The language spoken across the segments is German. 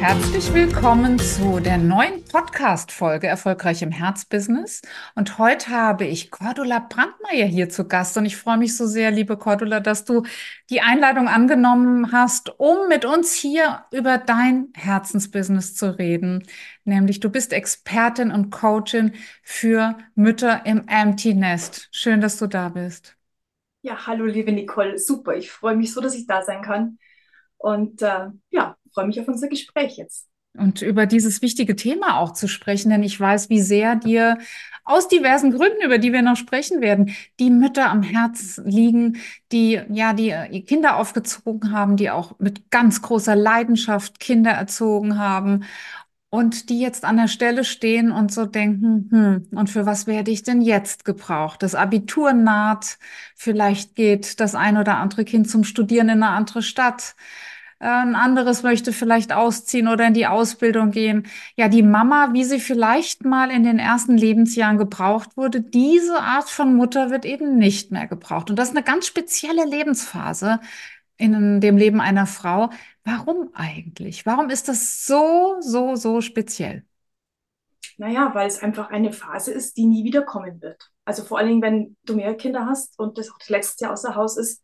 Herzlich willkommen zu der neuen Podcast-Folge Erfolgreich im Herzbusiness. Und heute habe ich Cordula Brandmeier hier zu Gast. Und ich freue mich so sehr, liebe Cordula, dass du die Einladung angenommen hast, um mit uns hier über dein Herzensbusiness zu reden. Nämlich du bist Expertin und Coachin für Mütter im Empty Nest. Schön, dass du da bist. Ja, hallo, liebe Nicole. Super. Ich freue mich so, dass ich da sein kann. Und äh, ja, freue mich auf unser Gespräch jetzt. Und über dieses wichtige Thema auch zu sprechen, denn ich weiß, wie sehr dir aus diversen Gründen, über die wir noch sprechen werden, die Mütter am Herz liegen, die ja die Kinder aufgezogen haben, die auch mit ganz großer Leidenschaft Kinder erzogen haben und die jetzt an der Stelle stehen und so denken, hm, und für was werde ich denn jetzt gebraucht? Das Abitur naht, vielleicht geht das ein oder andere Kind zum Studieren in eine andere Stadt ein anderes möchte vielleicht ausziehen oder in die Ausbildung gehen. Ja, die Mama, wie sie vielleicht mal in den ersten Lebensjahren gebraucht wurde, diese Art von Mutter wird eben nicht mehr gebraucht. Und das ist eine ganz spezielle Lebensphase in dem Leben einer Frau. Warum eigentlich? Warum ist das so, so, so speziell? Naja, weil es einfach eine Phase ist, die nie wiederkommen wird. Also vor allen Dingen, wenn du mehr Kinder hast und das auch das letzte Jahr außer Haus ist,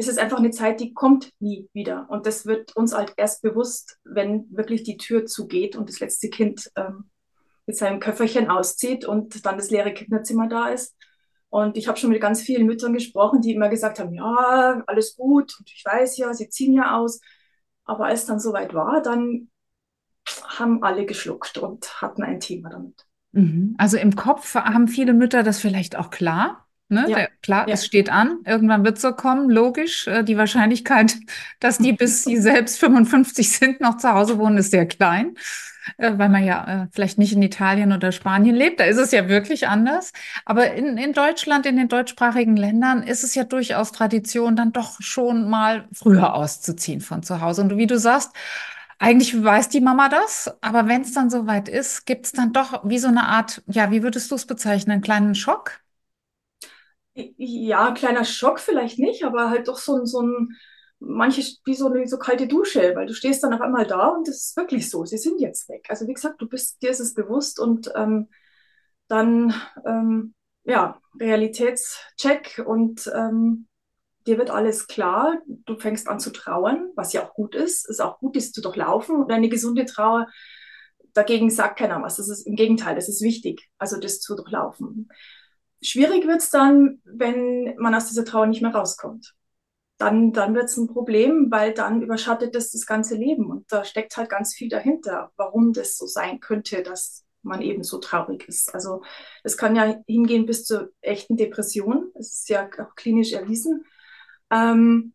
ist es einfach eine Zeit, die kommt nie wieder. Und das wird uns halt erst bewusst, wenn wirklich die Tür zugeht und das letzte Kind ähm, mit seinem Köfferchen auszieht und dann das leere Kinderzimmer da ist. Und ich habe schon mit ganz vielen Müttern gesprochen, die immer gesagt haben, ja, alles gut und ich weiß ja, sie ziehen ja aus. Aber als dann soweit war, dann haben alle geschluckt und hatten ein Thema damit. Mhm. Also im Kopf haben viele Mütter das vielleicht auch klar, Ne? Ja. Der, klar, ja. es steht an, irgendwann wird es so kommen, logisch. Äh, die Wahrscheinlichkeit, dass die bis sie selbst 55 sind, noch zu Hause wohnen, ist sehr klein, äh, weil man ja äh, vielleicht nicht in Italien oder Spanien lebt. Da ist es ja wirklich anders. Aber in, in Deutschland, in den deutschsprachigen Ländern, ist es ja durchaus Tradition, dann doch schon mal früher auszuziehen von zu Hause. Und wie du sagst, eigentlich weiß die Mama das, aber wenn es dann soweit ist, gibt es dann doch wie so eine Art, ja, wie würdest du es bezeichnen, einen kleinen Schock? Ja, kleiner Schock vielleicht nicht, aber halt doch so, so ein, manche wie so eine so kalte Dusche, weil du stehst dann auf einmal da und es ist wirklich so, sie sind jetzt weg. Also wie gesagt, du bist, dir ist es bewusst und ähm, dann, ähm, ja, Realitätscheck und ähm, dir wird alles klar, du fängst an zu trauern, was ja auch gut ist, ist auch gut, dies zu durchlaufen und eine gesunde Trauer, dagegen sagt keiner was, das ist im Gegenteil, das ist wichtig, also das zu durchlaufen. Schwierig wird es dann, wenn man aus dieser Trauer nicht mehr rauskommt. Dann, dann wird es ein Problem, weil dann überschattet das das ganze Leben. Und da steckt halt ganz viel dahinter, warum das so sein könnte, dass man eben so traurig ist. Also es kann ja hingehen bis zur echten Depression. Das ist ja auch klinisch erwiesen. Ähm,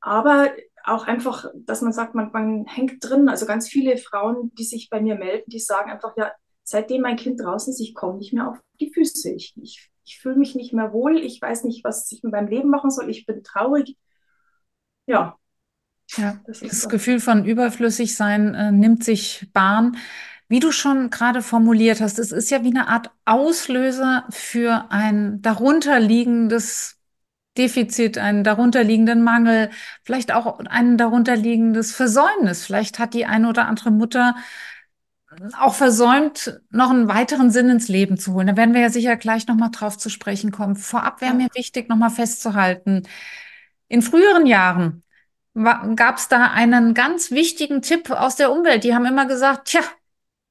aber auch einfach, dass man sagt, man, man hängt drin. Also ganz viele Frauen, die sich bei mir melden, die sagen einfach, ja, seitdem mein Kind draußen ist, ich komme nicht mehr auf die Füße. Ich, ich, ich fühle mich nicht mehr wohl. Ich weiß nicht, was ich mit meinem Leben machen soll. Ich bin traurig. Ja. Ja, das, das Gefühl von überflüssig sein äh, nimmt sich Bahn. Wie du schon gerade formuliert hast, es ist ja wie eine Art Auslöser für ein darunterliegendes Defizit, einen darunterliegenden Mangel, vielleicht auch ein darunterliegendes Versäumnis. Vielleicht hat die eine oder andere Mutter auch versäumt, noch einen weiteren Sinn ins Leben zu holen. Da werden wir ja sicher gleich nochmal drauf zu sprechen kommen. Vorab wäre mir wichtig, nochmal festzuhalten. In früheren Jahren gab es da einen ganz wichtigen Tipp aus der Umwelt. Die haben immer gesagt, tja,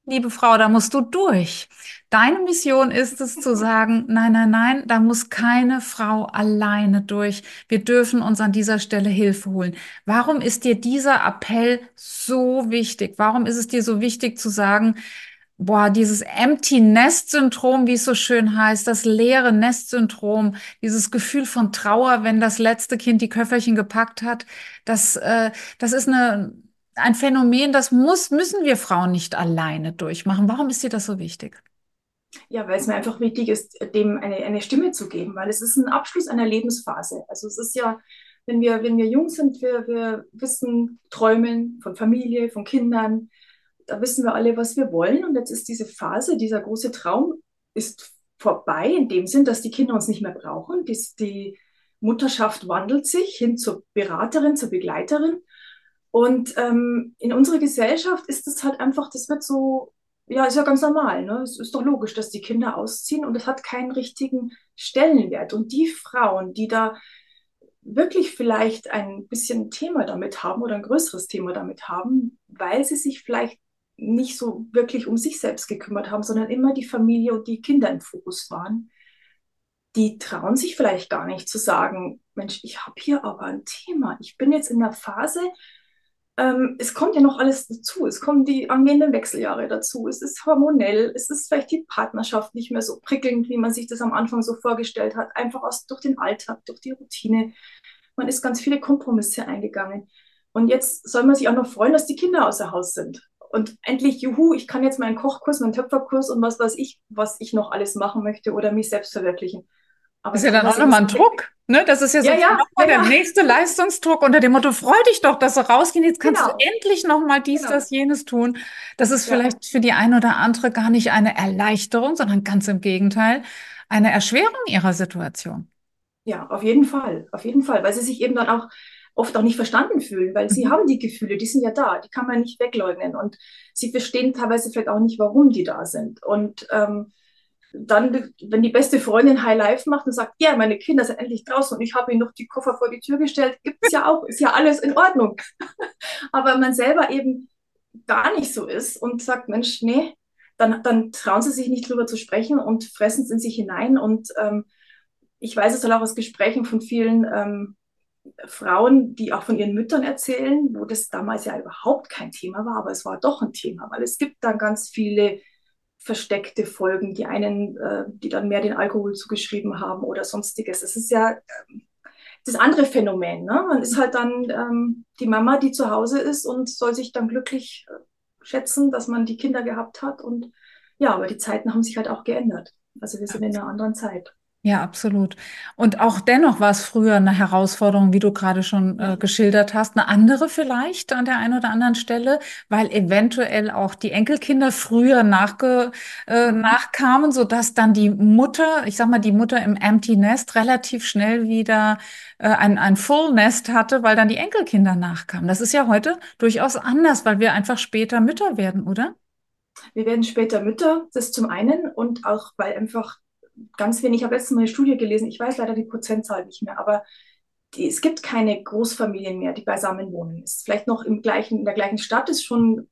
liebe Frau, da musst du durch. Deine Mission ist es zu sagen, nein, nein, nein, da muss keine Frau alleine durch. Wir dürfen uns an dieser Stelle Hilfe holen. Warum ist dir dieser Appell so wichtig? Warum ist es dir so wichtig zu sagen, boah, dieses Empty Nest Syndrom, wie es so schön heißt, das leere Nest Syndrom, dieses Gefühl von Trauer, wenn das letzte Kind die Köfferchen gepackt hat, das, äh, das ist eine, ein Phänomen, das muss, müssen wir Frauen nicht alleine durchmachen. Warum ist dir das so wichtig? Ja, weil es mir einfach wichtig ist, dem eine, eine Stimme zu geben, weil es ist ein Abschluss einer Lebensphase. Also es ist ja wenn wir, wenn wir jung sind, wir, wir wissen, träumen von Familie, von Kindern, da wissen wir alle, was wir wollen. Und jetzt ist diese Phase, dieser große Traum ist vorbei, in dem Sinn, dass die Kinder uns nicht mehr brauchen. Die, die Mutterschaft wandelt sich hin zur Beraterin, zur Begleiterin. Und ähm, in unserer Gesellschaft ist es halt einfach, das wird so, ja, ist ja ganz normal. Ne? Es ist doch logisch, dass die Kinder ausziehen und es hat keinen richtigen Stellenwert. Und die Frauen, die da wirklich vielleicht ein bisschen Thema damit haben oder ein größeres Thema damit haben, weil sie sich vielleicht nicht so wirklich um sich selbst gekümmert haben, sondern immer die Familie und die Kinder im Fokus waren, die trauen sich vielleicht gar nicht zu sagen, Mensch, ich habe hier aber ein Thema. Ich bin jetzt in der Phase, ähm, es kommt ja noch alles dazu. Es kommen die angehenden Wechseljahre dazu. Es ist hormonell. Es ist vielleicht die Partnerschaft nicht mehr so prickelnd, wie man sich das am Anfang so vorgestellt hat. Einfach aus, durch den Alltag, durch die Routine. Man ist ganz viele Kompromisse eingegangen. Und jetzt soll man sich auch noch freuen, dass die Kinder außer Haus sind. Und endlich, juhu, ich kann jetzt meinen Kochkurs, meinen Töpferkurs und was weiß ich, was ich noch alles machen möchte oder mich selbst verwirklichen. Aber das ist ja dann auch nochmal ein Druck. Ne? Das ist ja, so ja, ja, nochmal ja, der nächste Leistungsdruck unter dem Motto, freu dich doch, dass du rausgehen, jetzt kannst genau. du endlich nochmal dies, genau. das, jenes tun. Das ist vielleicht für die eine oder andere gar nicht eine Erleichterung, sondern ganz im Gegenteil, eine Erschwerung ihrer Situation. Ja, auf jeden Fall, auf jeden Fall, weil sie sich eben dann auch oft auch nicht verstanden fühlen, weil sie mhm. haben die Gefühle, die sind ja da, die kann man nicht wegleugnen und sie verstehen teilweise vielleicht auch nicht, warum die da sind. Und ähm, dann, wenn die beste Freundin High Life macht und sagt, ja, meine Kinder sind endlich draußen und ich habe ihnen noch die Koffer vor die Tür gestellt, gibt es ja auch, ist ja alles in Ordnung. Aber man selber eben gar nicht so ist und sagt, Mensch, nee, dann, dann trauen sie sich nicht drüber zu sprechen und fressen es in sich hinein. Und ähm, ich weiß es auch aus Gesprächen von vielen ähm, Frauen, die auch von ihren Müttern erzählen, wo das damals ja überhaupt kein Thema war, aber es war doch ein Thema, weil es gibt dann ganz viele versteckte Folgen, die einen, äh, die dann mehr den Alkohol zugeschrieben haben oder sonstiges. Es ist ja äh, das andere Phänomen. Ne? Man ist halt dann ähm, die Mama, die zu Hause ist und soll sich dann glücklich äh, schätzen, dass man die Kinder gehabt hat. Und ja, aber die Zeiten haben sich halt auch geändert. Also wir sind in einer anderen Zeit. Ja, absolut. Und auch dennoch war es früher eine Herausforderung, wie du gerade schon äh, geschildert hast, eine andere vielleicht an der einen oder anderen Stelle, weil eventuell auch die Enkelkinder früher nachge, äh, nachkamen, so dass dann die Mutter, ich sag mal, die Mutter im Empty Nest relativ schnell wieder äh, ein, ein Full Nest hatte, weil dann die Enkelkinder nachkamen. Das ist ja heute durchaus anders, weil wir einfach später Mütter werden, oder? Wir werden später Mütter, das zum einen und auch, weil einfach ganz wenig, ich habe letztens mal eine Studie gelesen, ich weiß leider die Prozentzahl nicht mehr, aber die, es gibt keine Großfamilien mehr, die beisammen wohnen. Ist vielleicht noch im gleichen, in der gleichen Stadt ist schon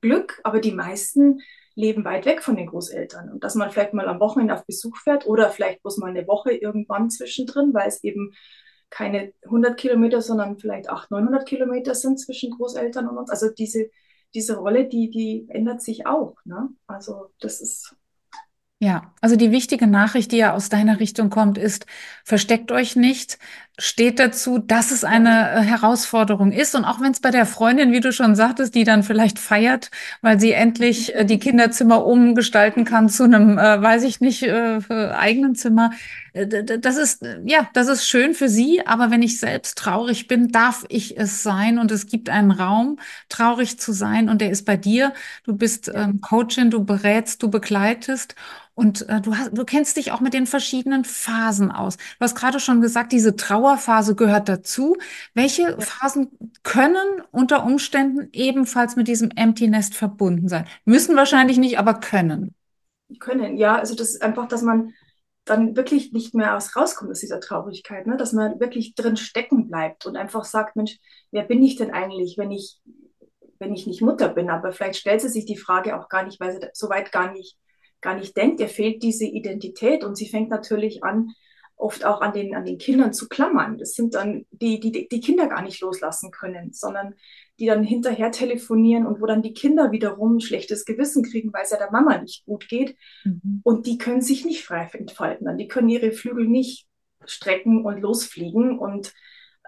Glück, aber die meisten leben weit weg von den Großeltern. Und dass man vielleicht mal am Wochenende auf Besuch fährt oder vielleicht bloß mal eine Woche irgendwann zwischendrin, weil es eben keine 100 Kilometer, sondern vielleicht 800, 900 Kilometer sind zwischen Großeltern und uns. Also diese, diese Rolle, die, die ändert sich auch. Ne? Also das ist ja, also die wichtige Nachricht, die ja aus deiner Richtung kommt, ist, versteckt euch nicht, steht dazu, dass es eine äh, Herausforderung ist. Und auch wenn es bei der Freundin, wie du schon sagtest, die dann vielleicht feiert, weil sie endlich äh, die Kinderzimmer umgestalten kann zu einem, äh, weiß ich nicht, äh, eigenen Zimmer. Äh, das ist, ja, das ist schön für sie. Aber wenn ich selbst traurig bin, darf ich es sein. Und es gibt einen Raum, traurig zu sein. Und der ist bei dir. Du bist ähm, Coachin, du berätst, du begleitest. Und äh, du, hast, du kennst dich auch mit den verschiedenen Phasen aus. Du hast gerade schon gesagt, diese Trauerphase gehört dazu. Welche. Phasen können unter Umständen ebenfalls mit diesem Empty Nest verbunden sein? Müssen wahrscheinlich nicht, aber können. Können, ja. Also das ist einfach, dass man dann wirklich nicht mehr aus rauskommt aus dieser Traurigkeit, ne? dass man wirklich drin stecken bleibt und einfach sagt, Mensch, wer bin ich denn eigentlich, wenn ich, wenn ich nicht Mutter bin? Aber vielleicht stellt sie sich die Frage auch gar nicht, weil sie so weit gar nicht gar nicht denkt, ihr fehlt diese Identität und sie fängt natürlich an, oft auch an den, an den Kindern zu klammern. Das sind dann die, die die Kinder gar nicht loslassen können, sondern die dann hinterher telefonieren und wo dann die Kinder wiederum ein schlechtes Gewissen kriegen, weil es ja der Mama nicht gut geht. Mhm. Und die können sich nicht frei entfalten. Dann. Die können ihre Flügel nicht strecken und losfliegen. Und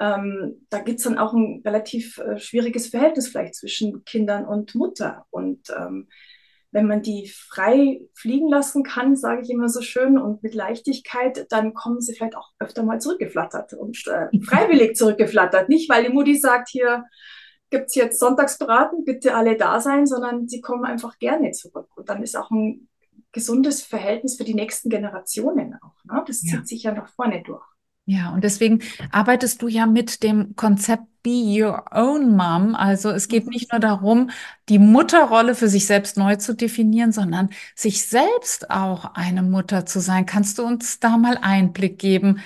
ähm, da gibt es dann auch ein relativ äh, schwieriges Verhältnis vielleicht zwischen Kindern und Mutter. Und ähm, wenn man die frei fliegen lassen kann, sage ich immer so schön, und mit Leichtigkeit, dann kommen sie vielleicht auch öfter mal zurückgeflattert und äh, freiwillig zurückgeflattert. Nicht, weil die Mutti sagt, hier gibt es jetzt Sonntagsbraten, bitte alle da sein, sondern sie kommen einfach gerne zurück. Und dann ist auch ein gesundes Verhältnis für die nächsten Generationen auch. Ne? Das zieht ja. sich ja nach vorne durch. Ja, und deswegen arbeitest du ja mit dem Konzept Be Your Own Mom. Also es geht nicht nur darum, die Mutterrolle für sich selbst neu zu definieren, sondern sich selbst auch eine Mutter zu sein. Kannst du uns da mal Einblick geben,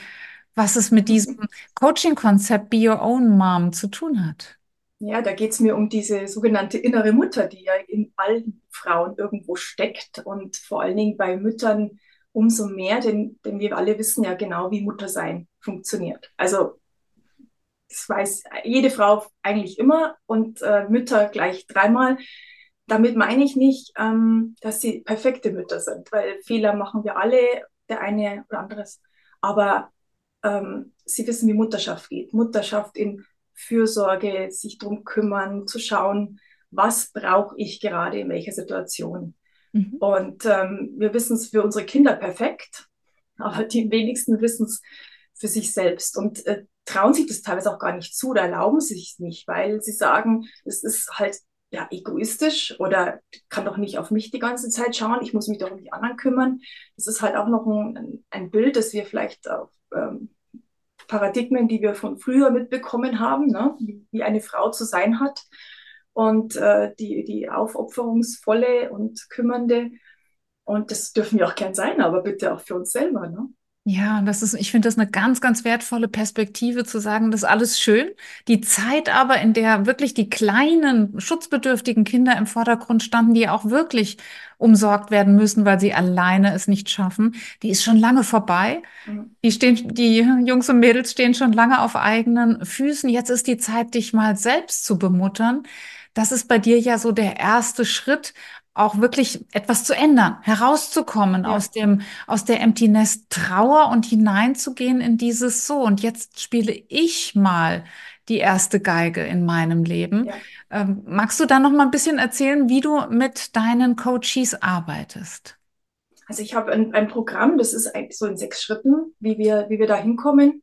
was es mit diesem Coaching-Konzept Be Your Own Mom zu tun hat? Ja, da geht es mir um diese sogenannte innere Mutter, die ja in allen Frauen irgendwo steckt und vor allen Dingen bei Müttern umso mehr, denn, denn wir alle wissen ja genau, wie Muttersein funktioniert. Also das weiß jede Frau eigentlich immer und äh, Mütter gleich dreimal. Damit meine ich nicht, ähm, dass sie perfekte Mütter sind, weil Fehler machen wir alle, der eine oder anderes. Aber ähm, sie wissen, wie Mutterschaft geht. Mutterschaft in Fürsorge, sich darum kümmern, zu schauen, was brauche ich gerade in welcher Situation. Mhm. Und ähm, wir wissen es für unsere Kinder perfekt, aber die wenigsten wissen es für sich selbst und äh, trauen sich das teilweise auch gar nicht zu oder erlauben sich nicht, weil sie sagen, es ist halt ja egoistisch oder kann doch nicht auf mich die ganze Zeit schauen, ich muss mich doch um die anderen kümmern. Das ist halt auch noch ein, ein Bild, das wir vielleicht auf ähm, Paradigmen, die wir von früher mitbekommen haben, ne? wie, wie eine Frau zu sein hat und äh, die, die aufopferungsvolle und kümmernde. Und das dürfen wir auch gern sein, aber bitte auch für uns selber. Ne? Ja, das ist, ich finde das eine ganz, ganz wertvolle Perspektive zu sagen, das ist alles schön. Die Zeit aber, in der wirklich die kleinen, schutzbedürftigen Kinder im Vordergrund standen, die auch wirklich umsorgt werden müssen, weil sie alleine es nicht schaffen, die ist schon lange vorbei. Mhm. Die stehen, die Jungs und Mädels stehen schon lange auf eigenen Füßen. Jetzt ist die Zeit, dich mal selbst zu bemuttern. Das ist bei dir ja so der erste Schritt, auch wirklich etwas zu ändern, herauszukommen ja. aus dem, aus der Empty Nest Trauer und hineinzugehen in dieses so. Und jetzt spiele ich mal die erste Geige in meinem Leben. Ja. Ähm, magst du da noch mal ein bisschen erzählen, wie du mit deinen Coaches arbeitest? Also ich habe ein, ein Programm, das ist eigentlich so in sechs Schritten, wie wir, wie wir da hinkommen.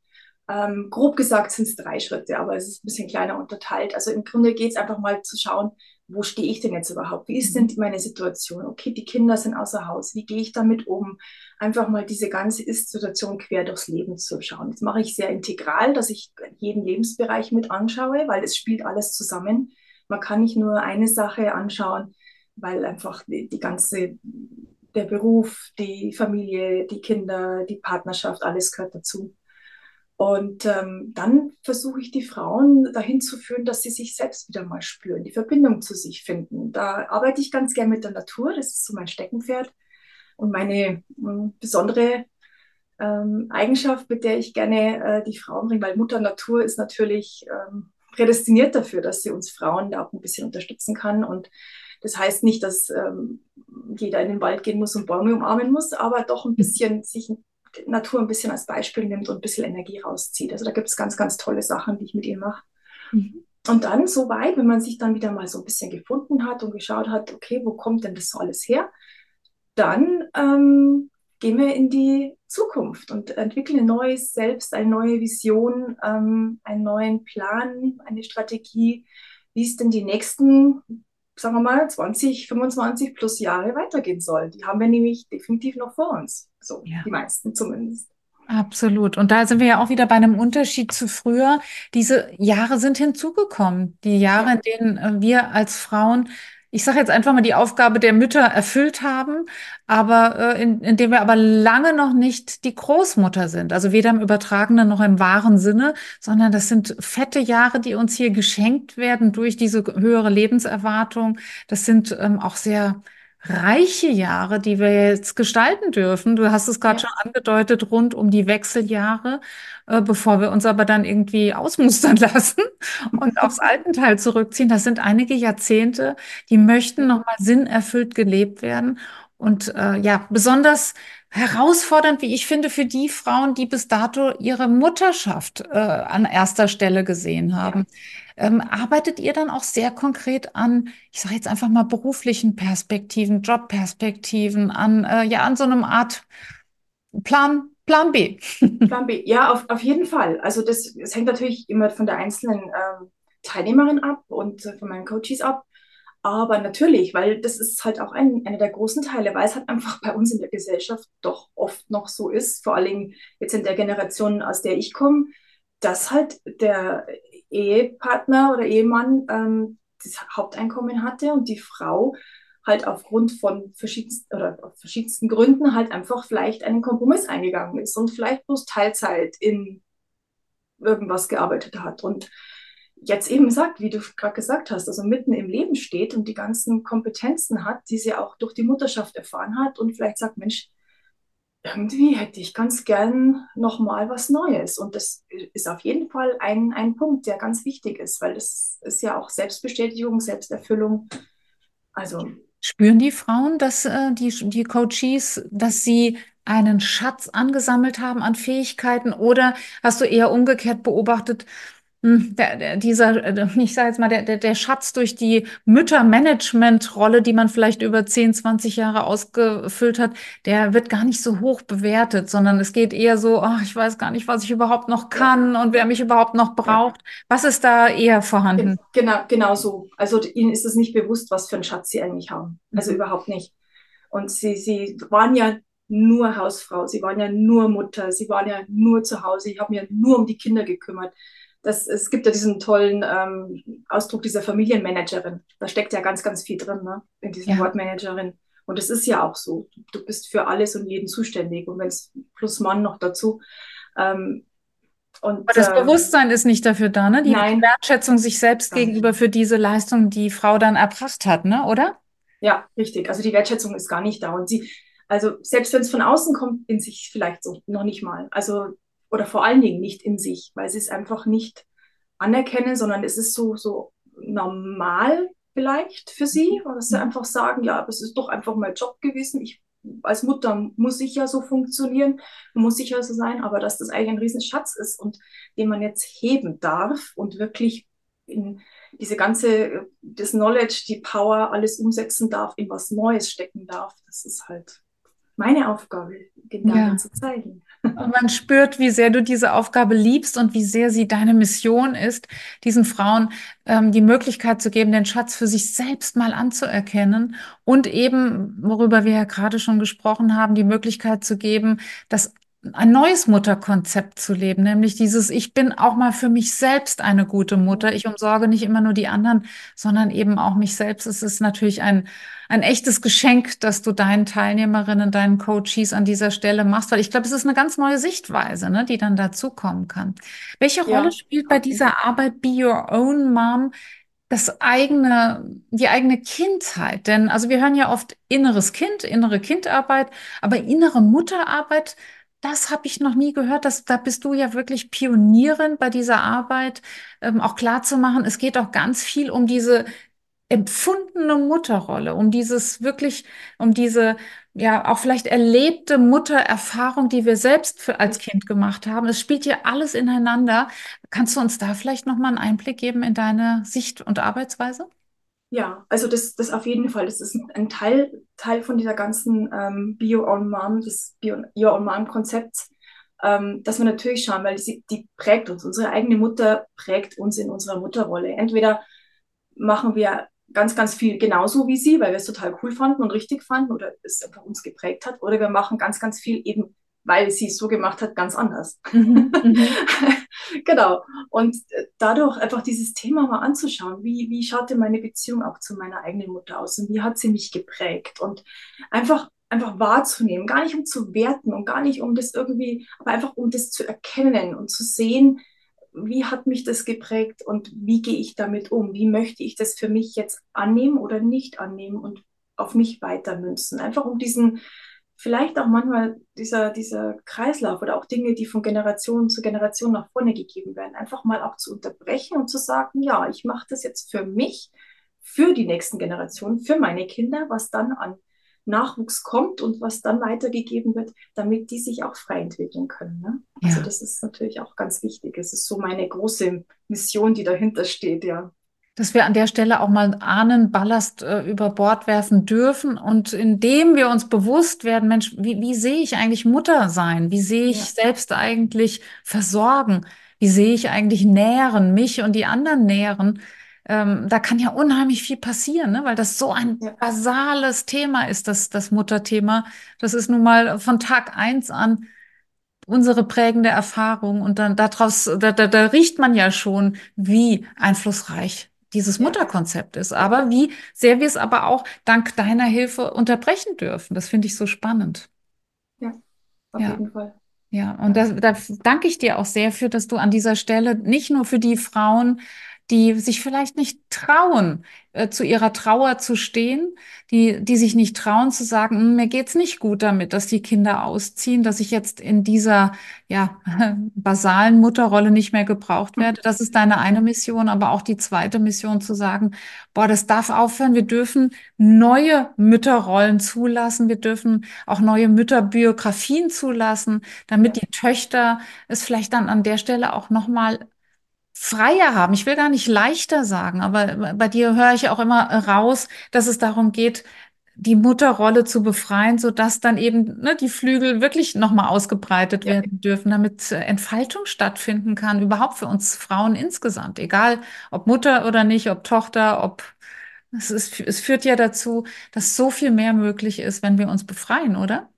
Ähm, grob gesagt sind es drei Schritte, aber es ist ein bisschen kleiner unterteilt. Also im Grunde geht es einfach mal zu schauen, wo stehe ich denn jetzt überhaupt? Wie ist denn mhm. meine Situation? Okay, die Kinder sind außer Haus. Wie gehe ich damit um? Einfach mal diese ganze Ist-Situation quer durchs Leben zu schauen. Das mache ich sehr integral, dass ich jeden Lebensbereich mit anschaue, weil es spielt alles zusammen. Man kann nicht nur eine Sache anschauen, weil einfach die, die ganze, der Beruf, die Familie, die Kinder, die Partnerschaft, alles gehört dazu. Und ähm, dann versuche ich die Frauen dahin zu führen, dass sie sich selbst wieder mal spüren, die Verbindung zu sich finden. Da arbeite ich ganz gern mit der Natur, das ist so mein Steckenpferd. Und meine äh, besondere ähm, Eigenschaft, mit der ich gerne äh, die Frauen bringe, weil Mutter Natur ist natürlich ähm, prädestiniert dafür, dass sie uns Frauen da auch ein bisschen unterstützen kann. Und das heißt nicht, dass ähm, jeder in den Wald gehen muss und Bäume umarmen muss, aber doch ein bisschen sich Natur ein bisschen als Beispiel nimmt und ein bisschen Energie rauszieht. Also da gibt es ganz, ganz tolle Sachen, die ich mit ihr mache. Mhm. Und dann so weit, wenn man sich dann wieder mal so ein bisschen gefunden hat und geschaut hat, okay, wo kommt denn das so alles her? Dann ähm, gehen wir in die Zukunft und entwickeln ein neues Selbst, eine neue Vision, ähm, einen neuen Plan, eine Strategie, wie es denn die nächsten sagen wir mal, 20, 25 plus Jahre weitergehen soll. Die haben wir nämlich definitiv noch vor uns. So, ja. die meisten zumindest. Absolut. Und da sind wir ja auch wieder bei einem Unterschied zu früher. Diese Jahre sind hinzugekommen. Die Jahre, ja. in denen äh, wir als Frauen ich sage jetzt einfach mal, die Aufgabe der Mütter erfüllt haben, aber äh, in, in dem wir aber lange noch nicht die Großmutter sind. Also weder im übertragenen noch im wahren Sinne, sondern das sind fette Jahre, die uns hier geschenkt werden durch diese höhere Lebenserwartung. Das sind ähm, auch sehr reiche Jahre, die wir jetzt gestalten dürfen. Du hast es gerade ja. schon angedeutet, rund um die Wechseljahre, äh, bevor wir uns aber dann irgendwie ausmustern lassen und aufs Altenteil zurückziehen. Das sind einige Jahrzehnte, die möchten nochmal sinnerfüllt gelebt werden. Und äh, ja, besonders herausfordernd, wie ich finde, für die Frauen, die bis dato ihre Mutterschaft äh, an erster Stelle gesehen haben. Ja. Ähm, arbeitet ihr dann auch sehr konkret an, ich sage jetzt einfach mal beruflichen Perspektiven, Jobperspektiven, an äh, ja an so einem Art Plan Plan B. Plan B, ja, auf, auf jeden Fall. Also das, das hängt natürlich immer von der einzelnen ähm, Teilnehmerin ab und äh, von meinen Coaches ab. Aber natürlich, weil das ist halt auch ein, einer der großen Teile, weil es halt einfach bei uns in der Gesellschaft doch oft noch so ist, vor allem jetzt in der Generation, aus der ich komme, dass halt der Ehepartner oder Ehemann ähm, das Haupteinkommen hatte und die Frau halt aufgrund von verschiedensten oder verschiedensten Gründen halt einfach vielleicht einen Kompromiss eingegangen ist und vielleicht bloß Teilzeit in irgendwas gearbeitet hat. Und jetzt eben sagt, wie du gerade gesagt hast, also mitten im Leben steht und die ganzen Kompetenzen hat, die sie auch durch die Mutterschaft erfahren hat und vielleicht sagt, Mensch, irgendwie hätte ich ganz gern nochmal was Neues. Und das ist auf jeden Fall ein, ein Punkt, der ganz wichtig ist, weil das ist ja auch Selbstbestätigung, Selbsterfüllung. Also Spüren die Frauen, dass äh, die, die Coaches, dass sie einen Schatz angesammelt haben an Fähigkeiten oder hast du eher umgekehrt beobachtet, der, der, dieser, äh, ich sage jetzt mal, der, der, der Schatz durch die Müttermanagement-Rolle, die man vielleicht über 10, 20 Jahre ausgefüllt hat, der wird gar nicht so hoch bewertet, sondern es geht eher so, oh, ich weiß gar nicht, was ich überhaupt noch kann und wer mich überhaupt noch braucht. Was ist da eher vorhanden? Genau, genau so. Also ihnen ist es nicht bewusst, was für einen Schatz sie eigentlich haben. Also mhm. überhaupt nicht. Und sie, sie waren ja nur Hausfrau, sie waren ja nur Mutter, sie waren ja nur zu Hause, ich habe mir nur um die Kinder gekümmert das, es gibt ja diesen tollen ähm, Ausdruck dieser Familienmanagerin. Da steckt ja ganz, ganz viel drin, ne? in diesem ja. Wort Managerin. Und es ist ja auch so. Du bist für alles und jeden zuständig. Und wenn es plus Mann noch dazu. Ähm, und, Aber das äh, Bewusstsein ist nicht dafür da, ne? Die nein, Wertschätzung sich selbst gegenüber für diese Leistung, die Frau dann erbracht hat, ne? Oder? Ja, richtig. Also die Wertschätzung ist gar nicht da. Und sie, also selbst wenn es von außen kommt, in sich vielleicht so noch nicht mal. Also oder vor allen Dingen nicht in sich, weil sie es einfach nicht anerkennen, sondern es ist so, so normal vielleicht für sie, dass sie mhm. einfach sagen, ja, das ist doch einfach mein Job gewesen. Ich, als Mutter muss ich ja so funktionieren, muss ich ja so sein, aber dass das eigentlich ein Riesenschatz ist und den man jetzt heben darf und wirklich in diese ganze, das Knowledge, die Power, alles umsetzen darf, in was Neues stecken darf, das ist halt meine Aufgabe, genau ja. zu zeigen. Und man spürt, wie sehr du diese Aufgabe liebst und wie sehr sie deine Mission ist, diesen Frauen ähm, die Möglichkeit zu geben, den Schatz für sich selbst mal anzuerkennen und eben, worüber wir ja gerade schon gesprochen haben, die Möglichkeit zu geben, dass ein neues Mutterkonzept zu leben, nämlich dieses, ich bin auch mal für mich selbst eine gute Mutter. Ich umsorge nicht immer nur die anderen, sondern eben auch mich selbst. Es ist natürlich ein, ein echtes Geschenk, dass du deinen Teilnehmerinnen, deinen Coaches an dieser Stelle machst, weil ich glaube, es ist eine ganz neue Sichtweise, ne, die dann dazukommen kann. Welche ja. Rolle spielt bei dieser Arbeit Be Your Own Mom das eigene, die eigene Kindheit. Denn, also wir hören ja oft inneres Kind, innere Kindarbeit, aber innere Mutterarbeit das habe ich noch nie gehört. Das, da bist du ja wirklich Pionierin bei dieser Arbeit, ähm, auch klar zu machen, es geht auch ganz viel um diese empfundene Mutterrolle, um dieses wirklich, um diese, ja, auch vielleicht erlebte Muttererfahrung, die wir selbst für, als Kind gemacht haben. Es spielt ja alles ineinander. Kannst du uns da vielleicht nochmal einen Einblick geben in deine Sicht und Arbeitsweise? Ja, also das, das auf jeden Fall. Das ist ein Teil, Teil von dieser ganzen ähm, Bio on Mom, des Bio Your on Mom Konzepts, ähm, dass wir natürlich schauen, weil sie, die prägt uns. Unsere eigene Mutter prägt uns in unserer Mutterrolle. Entweder machen wir ganz, ganz viel genauso wie sie, weil wir es total cool fanden und richtig fanden oder es einfach uns geprägt hat, oder wir machen ganz, ganz viel eben weil sie es so gemacht hat, ganz anders. Mhm. genau. Und äh, dadurch einfach dieses Thema mal anzuschauen, wie, wie schaute meine Beziehung auch zu meiner eigenen Mutter aus und wie hat sie mich geprägt und einfach einfach wahrzunehmen, gar nicht um zu werten und gar nicht um das irgendwie, aber einfach um das zu erkennen und zu sehen, wie hat mich das geprägt und wie gehe ich damit um? Wie möchte ich das für mich jetzt annehmen oder nicht annehmen und auf mich weitermünzen? Einfach um diesen vielleicht auch manchmal dieser, dieser Kreislauf oder auch Dinge, die von Generation zu Generation nach vorne gegeben werden, einfach mal auch zu unterbrechen und zu sagen, ja, ich mache das jetzt für mich, für die nächsten Generationen, für meine Kinder, was dann an Nachwuchs kommt und was dann weitergegeben wird, damit die sich auch frei entwickeln können. Ne? Also ja. das ist natürlich auch ganz wichtig. Es ist so meine große Mission, die dahinter steht, ja dass wir an der Stelle auch mal Ahnenballast äh, über Bord werfen dürfen und indem wir uns bewusst werden, Mensch, wie, wie sehe ich eigentlich Mutter sein? Wie sehe ich ja. selbst eigentlich versorgen? Wie sehe ich eigentlich nähren, mich und die anderen nähren? Ähm, da kann ja unheimlich viel passieren, ne? weil das so ein ja. basales Thema ist, das, das Mutterthema. Das ist nun mal von Tag eins an unsere prägende Erfahrung und dann daraus, da, da, da riecht man ja schon, wie einflussreich dieses Mutterkonzept ist, aber wie sehr wir es aber auch dank deiner Hilfe unterbrechen dürfen. Das finde ich so spannend. Ja, auf ja. jeden Fall. Ja, und da, da danke ich dir auch sehr für, dass du an dieser Stelle nicht nur für die Frauen, die sich vielleicht nicht trauen, äh, zu ihrer Trauer zu stehen, die, die sich nicht trauen zu sagen, hm, mir geht's nicht gut damit, dass die Kinder ausziehen, dass ich jetzt in dieser, ja, basalen Mutterrolle nicht mehr gebraucht mhm. werde. Das ist deine eine Mission, aber auch die zweite Mission zu sagen, boah, das darf aufhören. Wir dürfen neue Mütterrollen zulassen. Wir dürfen auch neue Mütterbiografien zulassen, damit die Töchter es vielleicht dann an der Stelle auch nochmal freier haben. Ich will gar nicht leichter sagen, aber bei dir höre ich auch immer raus, dass es darum geht, die Mutterrolle zu befreien, so dass dann eben ne, die Flügel wirklich nochmal ausgebreitet ja. werden dürfen, damit Entfaltung stattfinden kann, überhaupt für uns Frauen insgesamt, egal ob Mutter oder nicht, ob Tochter, ob es, ist, es führt ja dazu, dass so viel mehr möglich ist, wenn wir uns befreien, oder?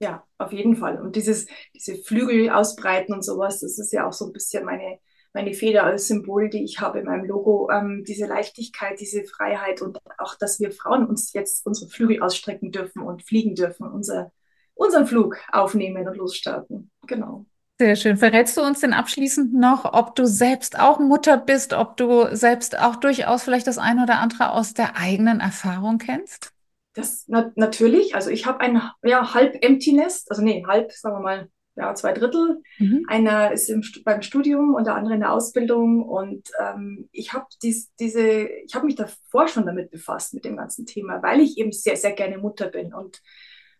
Ja, auf jeden Fall. Und dieses, diese Flügel ausbreiten und sowas, das ist ja auch so ein bisschen meine meine Feder als Symbol, die ich habe in meinem Logo, ähm, diese Leichtigkeit, diese Freiheit und auch, dass wir Frauen uns jetzt unsere Flügel ausstrecken dürfen und fliegen dürfen, unser, unseren Flug aufnehmen und losstarten. Genau. Sehr schön. Verrätst du uns denn abschließend noch, ob du selbst auch Mutter bist, ob du selbst auch durchaus vielleicht das eine oder andere aus der eigenen Erfahrung kennst? Das na, natürlich. Also ich habe ein ja, halb Empty Nest, also nee, halb, sagen wir mal, ja, zwei Drittel. Mhm. Einer ist im, beim Studium und der andere in der Ausbildung. Und ähm, ich habe dies, diese, ich habe mich davor schon damit befasst, mit dem ganzen Thema, weil ich eben sehr, sehr gerne Mutter bin. Und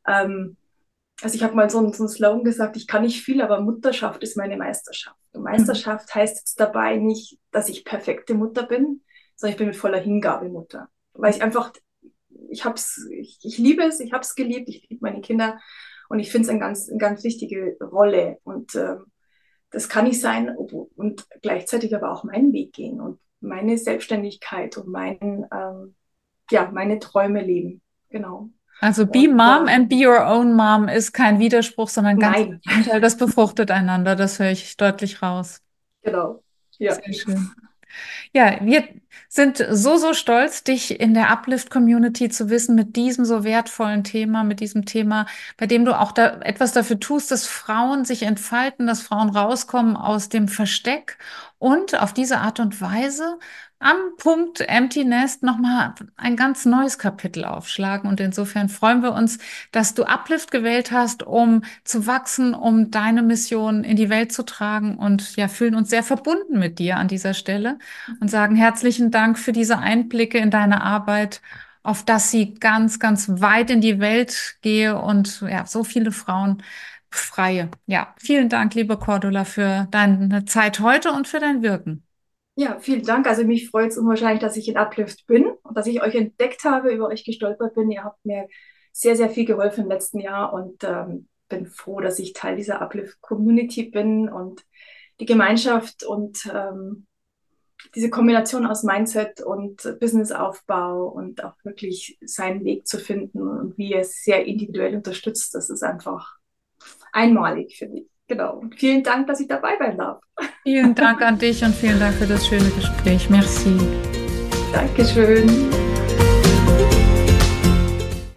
ähm, also ich habe mal so, einen, so einen Slogan gesagt, ich kann nicht viel, aber Mutterschaft ist meine Meisterschaft. Und mhm. Meisterschaft mhm. heißt jetzt dabei nicht, dass ich perfekte Mutter bin, sondern ich bin mit voller Hingabe Mutter. Weil ich einfach, ich hab's, ich, ich liebe es, ich habe es geliebt, ich liebe meine Kinder und ich finde es eine ganz, eine ganz wichtige Rolle. Und äh, das kann nicht sein und gleichzeitig aber auch meinen Weg gehen und meine Selbstständigkeit und mein, ähm, ja, meine Träume leben. Genau. Also be und, mom and be your own mom ist kein Widerspruch, sondern ganz im Gegenteil, das befruchtet einander. Das höre ich deutlich raus. Genau. Ja. Sehr schön. Ja, wir sind so, so stolz, dich in der Uplift-Community zu wissen mit diesem so wertvollen Thema, mit diesem Thema, bei dem du auch da etwas dafür tust, dass Frauen sich entfalten, dass Frauen rauskommen aus dem Versteck und auf diese Art und Weise am Punkt Empty Nest nochmal ein ganz neues Kapitel aufschlagen. Und insofern freuen wir uns, dass du Uplift gewählt hast, um zu wachsen, um deine Mission in die Welt zu tragen und ja, fühlen uns sehr verbunden mit dir an dieser Stelle und sagen herzlichen Dank für diese Einblicke in deine Arbeit auf dass sie ganz, ganz weit in die Welt gehe und ja, so viele Frauen freie. Ja, vielen Dank, liebe Cordula, für deine Zeit heute und für dein Wirken. Ja, vielen Dank. Also mich freut es unwahrscheinlich, dass ich in Uplift bin und dass ich euch entdeckt habe, über euch gestolpert bin. Ihr habt mir sehr, sehr viel geholfen im letzten Jahr und ähm, bin froh, dass ich Teil dieser Uplift-Community bin und die Gemeinschaft und ähm, diese Kombination aus Mindset und Businessaufbau und auch wirklich seinen Weg zu finden und wie er es sehr individuell unterstützt, das ist einfach einmalig, finde ich. Genau. Und vielen Dank, dass ich dabei sein darf. Vielen Dank an dich und vielen Dank für das schöne Gespräch. Merci. Dankeschön.